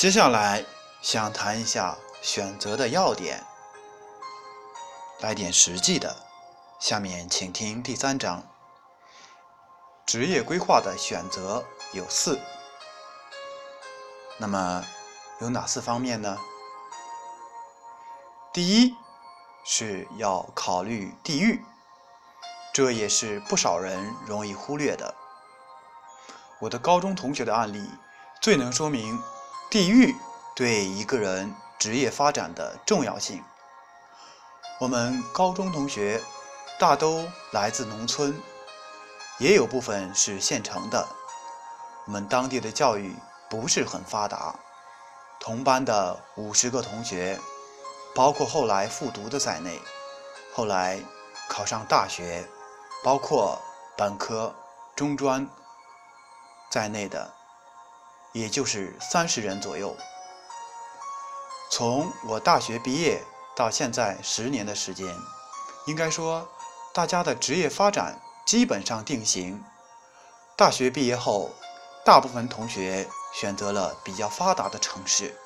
接下来想谈一下选择的要点，来点实际的。下面请听第三章。职业规划的选择有四，那么有哪四方面呢？第一是要考虑地域，这也是不少人容易忽略的。我的高中同学的案例最能说明。地域对一个人职业发展的重要性。我们高中同学大都来自农村，也有部分是县城的。我们当地的教育不是很发达，同班的五十个同学，包括后来复读的在内，后来考上大学，包括本科、中专在内的。也就是三十人左右。从我大学毕业到现在十年的时间，应该说，大家的职业发展基本上定型。大学毕业后，大部分同学选择了比较发达的城市，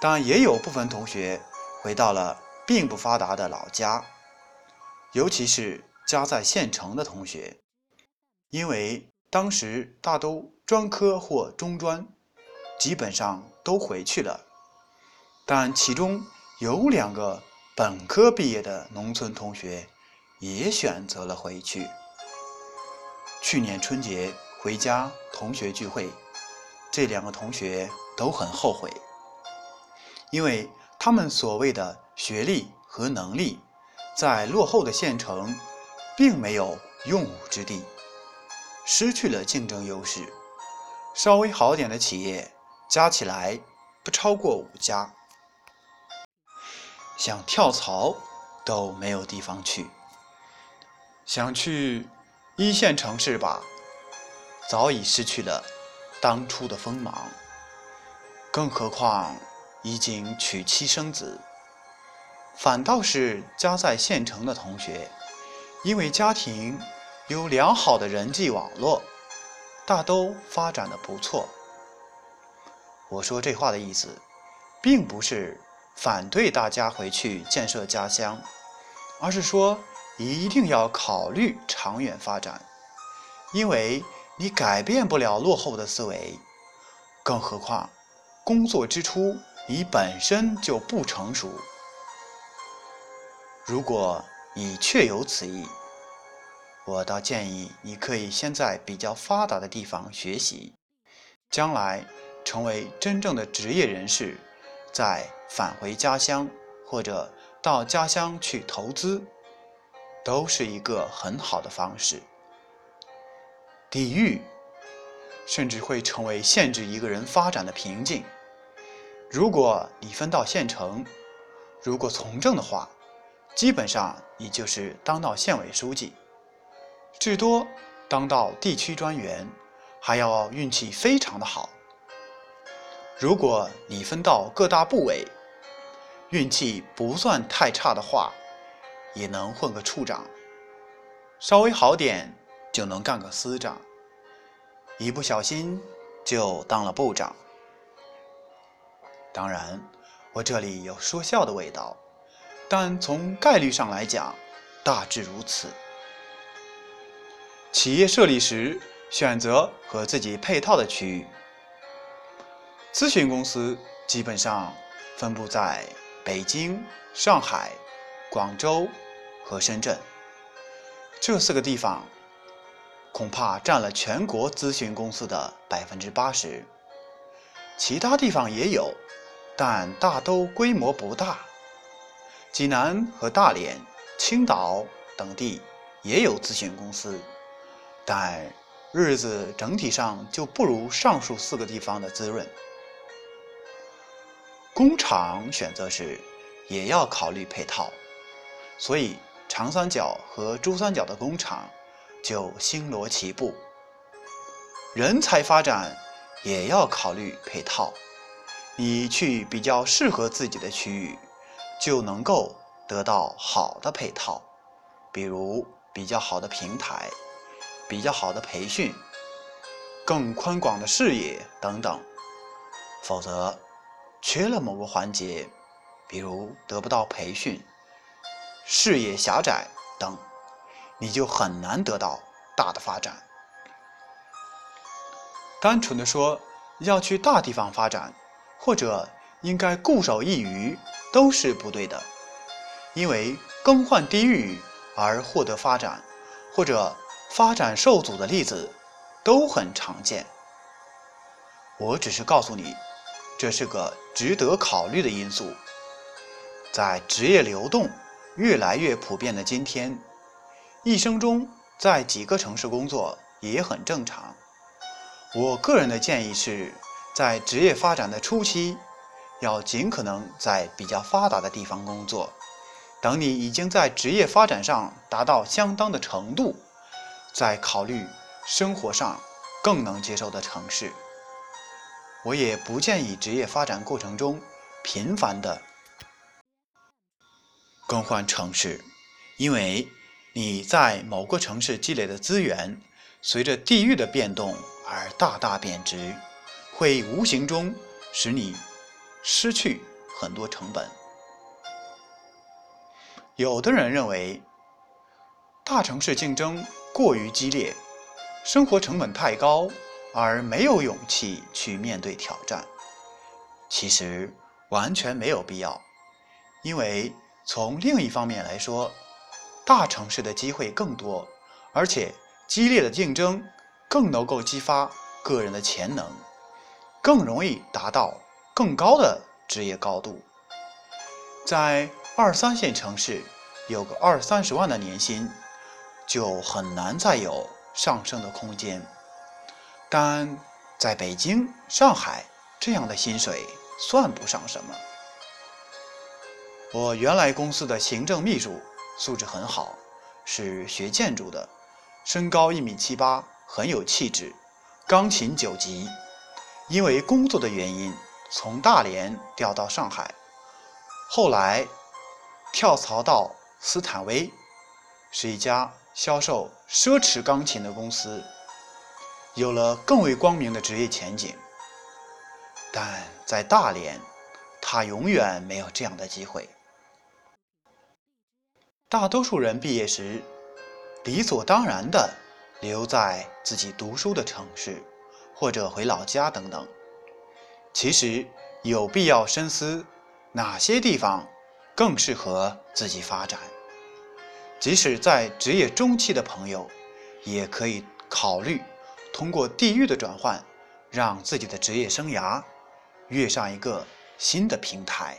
但也有部分同学回到了并不发达的老家，尤其是家在县城的同学，因为。当时大都专科或中专，基本上都回去了，但其中有两个本科毕业的农村同学也选择了回去。去年春节回家同学聚会，这两个同学都很后悔，因为他们所谓的学历和能力，在落后的县城并没有用武之地。失去了竞争优势，稍微好点的企业加起来不超过五家，想跳槽都没有地方去。想去一线城市吧，早已失去了当初的锋芒。更何况已经娶妻生子，反倒是家在县城的同学，因为家庭。有良好的人际网络，大都发展的不错。我说这话的意思，并不是反对大家回去建设家乡，而是说一定要考虑长远发展，因为你改变不了落后的思维，更何况工作之初你本身就不成熟。如果你确有此意，我倒建议你可以先在比较发达的地方学习，将来成为真正的职业人士，再返回家乡或者到家乡去投资，都是一个很好的方式。地域甚至会成为限制一个人发展的瓶颈。如果你分到县城，如果从政的话，基本上你就是当到县委书记。至多当到地区专员，还要运气非常的好。如果你分到各大部委，运气不算太差的话，也能混个处长，稍微好点就能干个司长，一不小心就当了部长。当然，我这里有说笑的味道，但从概率上来讲，大致如此。企业设立时，选择和自己配套的区域。咨询公司基本上分布在北京、上海、广州和深圳这四个地方，恐怕占了全国咨询公司的百分之八十。其他地方也有，但大都规模不大。济南和大连、青岛等地也有咨询公司。但日子整体上就不如上述四个地方的滋润。工厂选择时也要考虑配套，所以长三角和珠三角的工厂就星罗棋布。人才发展也要考虑配套，你去比较适合自己的区域，就能够得到好的配套，比如比较好的平台。比较好的培训、更宽广的视野等等，否则缺了某个环节，比如得不到培训、视野狭窄等，你就很难得到大的发展。单纯的说要去大地方发展，或者应该固守一隅，都是不对的。因为更换地域而获得发展，或者发展受阻的例子都很常见。我只是告诉你，这是个值得考虑的因素。在职业流动越来越普遍的今天，一生中在几个城市工作也很正常。我个人的建议是，在职业发展的初期，要尽可能在比较发达的地方工作。等你已经在职业发展上达到相当的程度，在考虑生活上更能接受的城市。我也不建议职业发展过程中频繁的更换城市，因为你在某个城市积累的资源，随着地域的变动。而大大贬值，会无形中使你失去很多成本。有的人认为，大城市竞争过于激烈，生活成本太高，而没有勇气去面对挑战。其实完全没有必要，因为从另一方面来说，大城市的机会更多，而且激烈的竞争。更能够激发个人的潜能，更容易达到更高的职业高度。在二三线城市，有个二三十万的年薪，就很难再有上升的空间。但在北京、上海这样的薪水算不上什么。我原来公司的行政秘书素质很好，是学建筑的，身高一米七八。很有气质，钢琴九级，因为工作的原因从大连调到上海，后来跳槽到斯坦威，是一家销售奢侈钢琴的公司，有了更为光明的职业前景。但在大连，他永远没有这样的机会。大多数人毕业时，理所当然的。留在自己读书的城市，或者回老家等等。其实有必要深思哪些地方更适合自己发展。即使在职业中期的朋友，也可以考虑通过地域的转换，让自己的职业生涯跃上一个新的平台。